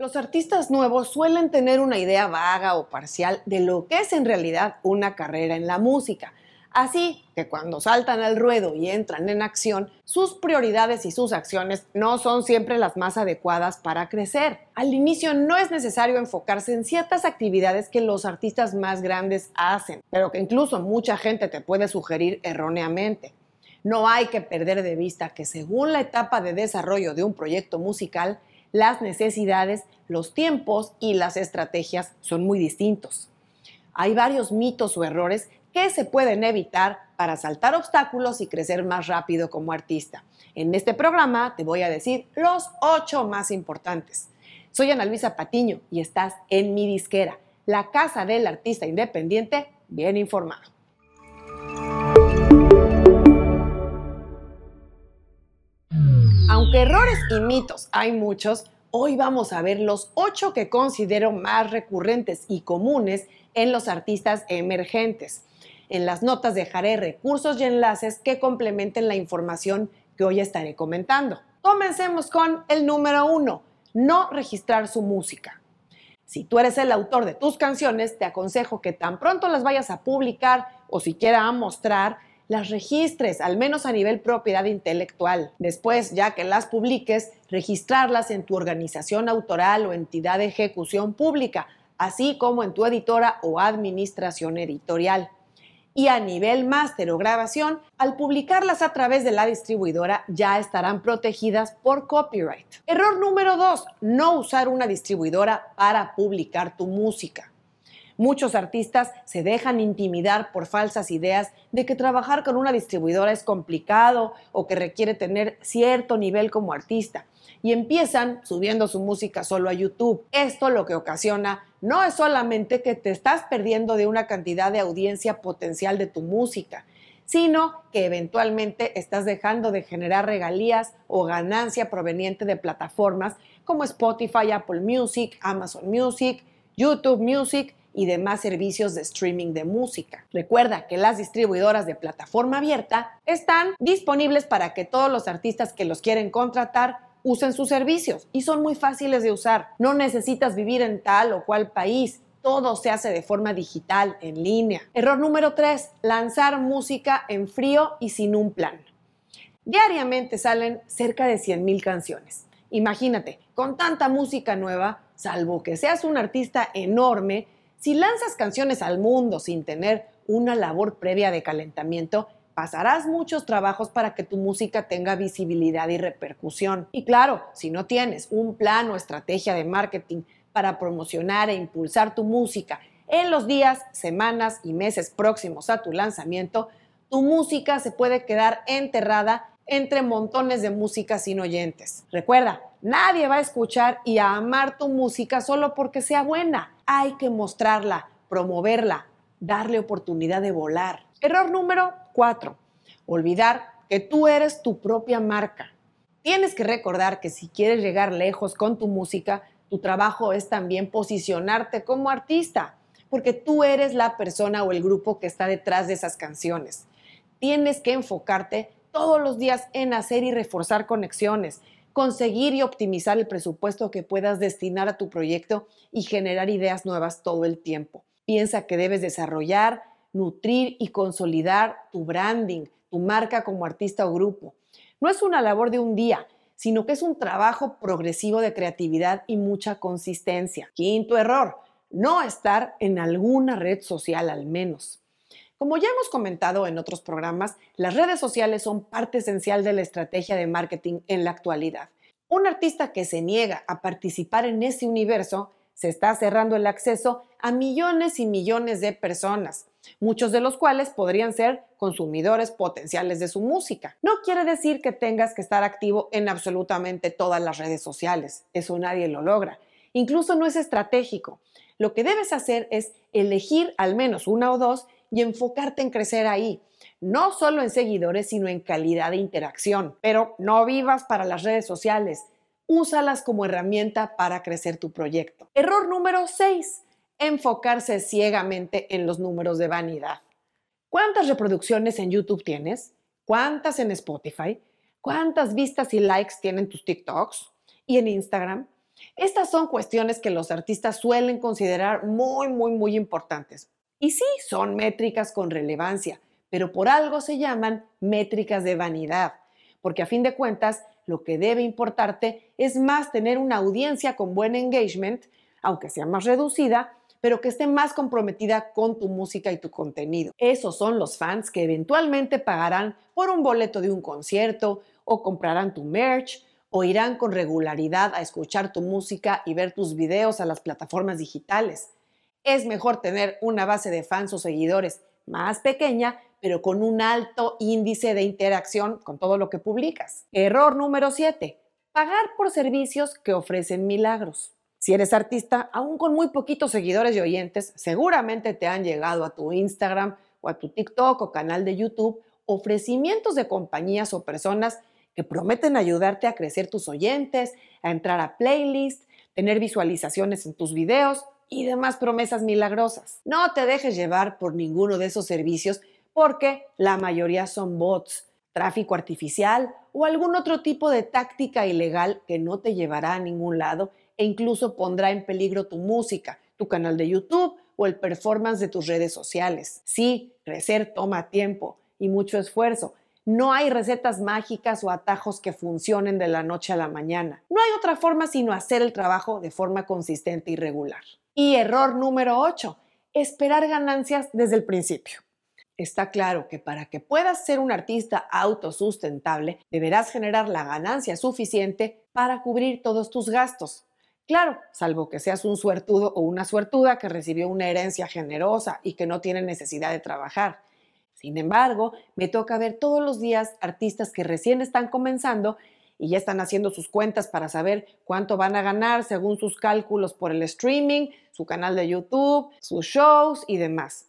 Los artistas nuevos suelen tener una idea vaga o parcial de lo que es en realidad una carrera en la música. Así que cuando saltan al ruedo y entran en acción, sus prioridades y sus acciones no son siempre las más adecuadas para crecer. Al inicio no es necesario enfocarse en ciertas actividades que los artistas más grandes hacen, pero que incluso mucha gente te puede sugerir erróneamente. No hay que perder de vista que según la etapa de desarrollo de un proyecto musical, las necesidades, los tiempos y las estrategias son muy distintos. Hay varios mitos o errores que se pueden evitar para saltar obstáculos y crecer más rápido como artista. En este programa te voy a decir los ocho más importantes. Soy Ana Luisa Patiño y estás en mi disquera, la casa del artista independiente bien informado. Aunque errores y mitos hay muchos, hoy vamos a ver los ocho que considero más recurrentes y comunes en los artistas emergentes. En las notas dejaré recursos y enlaces que complementen la información que hoy estaré comentando. Comencemos con el número uno, no registrar su música. Si tú eres el autor de tus canciones, te aconsejo que tan pronto las vayas a publicar o siquiera a mostrar, las registres, al menos a nivel propiedad intelectual. Después, ya que las publiques, registrarlas en tu organización autoral o entidad de ejecución pública, así como en tu editora o administración editorial. Y a nivel máster o grabación, al publicarlas a través de la distribuidora ya estarán protegidas por copyright. Error número 2, no usar una distribuidora para publicar tu música. Muchos artistas se dejan intimidar por falsas ideas de que trabajar con una distribuidora es complicado o que requiere tener cierto nivel como artista y empiezan subiendo su música solo a YouTube. Esto lo que ocasiona no es solamente que te estás perdiendo de una cantidad de audiencia potencial de tu música, sino que eventualmente estás dejando de generar regalías o ganancia proveniente de plataformas como Spotify, Apple Music, Amazon Music, YouTube Music y demás servicios de streaming de música. Recuerda que las distribuidoras de plataforma abierta están disponibles para que todos los artistas que los quieren contratar usen sus servicios y son muy fáciles de usar. No necesitas vivir en tal o cual país. Todo se hace de forma digital, en línea. Error número 3. Lanzar música en frío y sin un plan. Diariamente salen cerca de 100.000 canciones. Imagínate, con tanta música nueva, salvo que seas un artista enorme, si lanzas canciones al mundo sin tener una labor previa de calentamiento, pasarás muchos trabajos para que tu música tenga visibilidad y repercusión. Y claro, si no tienes un plan o estrategia de marketing para promocionar e impulsar tu música en los días, semanas y meses próximos a tu lanzamiento, tu música se puede quedar enterrada entre montones de música sin oyentes. Recuerda, nadie va a escuchar y a amar tu música solo porque sea buena. Hay que mostrarla, promoverla, darle oportunidad de volar. Error número 4. Olvidar que tú eres tu propia marca. Tienes que recordar que si quieres llegar lejos con tu música, tu trabajo es también posicionarte como artista, porque tú eres la persona o el grupo que está detrás de esas canciones. Tienes que enfocarte todos los días en hacer y reforzar conexiones, conseguir y optimizar el presupuesto que puedas destinar a tu proyecto y generar ideas nuevas todo el tiempo. Piensa que debes desarrollar, nutrir y consolidar tu branding, tu marca como artista o grupo. No es una labor de un día, sino que es un trabajo progresivo de creatividad y mucha consistencia. Quinto error, no estar en alguna red social al menos. Como ya hemos comentado en otros programas, las redes sociales son parte esencial de la estrategia de marketing en la actualidad. Un artista que se niega a participar en ese universo se está cerrando el acceso a millones y millones de personas, muchos de los cuales podrían ser consumidores potenciales de su música. No quiere decir que tengas que estar activo en absolutamente todas las redes sociales, eso nadie lo logra. Incluso no es estratégico. Lo que debes hacer es elegir al menos una o dos y enfocarte en crecer ahí. No solo en seguidores, sino en calidad de interacción. Pero no vivas para las redes sociales. Úsalas como herramienta para crecer tu proyecto. Error número 6. Enfocarse ciegamente en los números de vanidad. ¿Cuántas reproducciones en YouTube tienes? ¿Cuántas en Spotify? ¿Cuántas vistas y likes tienen tus TikToks? ¿Y en Instagram? Estas son cuestiones que los artistas suelen considerar muy, muy, muy importantes. Y sí, son métricas con relevancia, pero por algo se llaman métricas de vanidad, porque a fin de cuentas lo que debe importarte es más tener una audiencia con buen engagement, aunque sea más reducida, pero que esté más comprometida con tu música y tu contenido. Esos son los fans que eventualmente pagarán por un boleto de un concierto o comprarán tu merch o irán con regularidad a escuchar tu música y ver tus videos a las plataformas digitales. Es mejor tener una base de fans o seguidores más pequeña, pero con un alto índice de interacción con todo lo que publicas. Error número 7. Pagar por servicios que ofrecen milagros. Si eres artista, aún con muy poquitos seguidores y oyentes, seguramente te han llegado a tu Instagram o a tu TikTok o canal de YouTube ofrecimientos de compañías o personas que prometen ayudarte a crecer tus oyentes, a entrar a playlists, tener visualizaciones en tus videos y demás promesas milagrosas. No te dejes llevar por ninguno de esos servicios porque la mayoría son bots, tráfico artificial o algún otro tipo de táctica ilegal que no te llevará a ningún lado e incluso pondrá en peligro tu música, tu canal de YouTube o el performance de tus redes sociales. Sí, crecer toma tiempo y mucho esfuerzo, no hay recetas mágicas o atajos que funcionen de la noche a la mañana. No hay otra forma sino hacer el trabajo de forma consistente y regular. Y error número 8, esperar ganancias desde el principio. Está claro que para que puedas ser un artista autosustentable, deberás generar la ganancia suficiente para cubrir todos tus gastos. Claro, salvo que seas un suertudo o una suertuda que recibió una herencia generosa y que no tiene necesidad de trabajar. Sin embargo, me toca ver todos los días artistas que recién están comenzando y ya están haciendo sus cuentas para saber cuánto van a ganar según sus cálculos por el streaming, su canal de YouTube, sus shows y demás.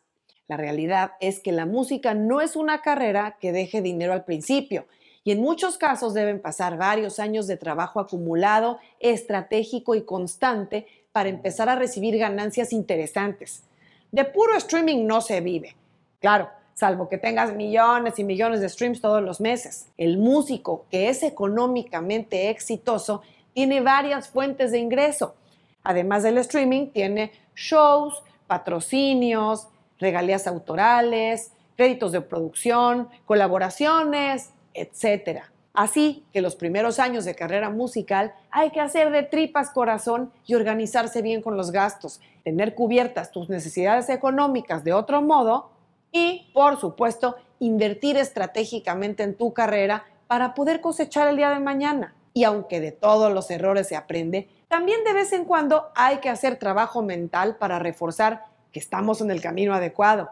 La realidad es que la música no es una carrera que deje dinero al principio y en muchos casos deben pasar varios años de trabajo acumulado, estratégico y constante para empezar a recibir ganancias interesantes. De puro streaming no se vive. Claro, salvo que tengas millones y millones de streams todos los meses. El músico que es económicamente exitoso tiene varias fuentes de ingreso. Además del streaming, tiene shows, patrocinios, regalías autorales, créditos de producción, colaboraciones, etc. Así que los primeros años de carrera musical hay que hacer de tripas corazón y organizarse bien con los gastos, tener cubiertas tus necesidades económicas de otro modo y, por supuesto, invertir estratégicamente en tu carrera para poder cosechar el día de mañana. Y aunque de todos los errores se aprende, también de vez en cuando hay que hacer trabajo mental para reforzar que estamos en el camino adecuado.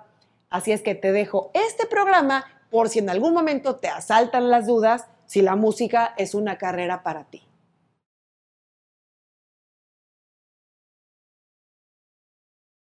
Así es que te dejo este programa por si en algún momento te asaltan las dudas si la música es una carrera para ti.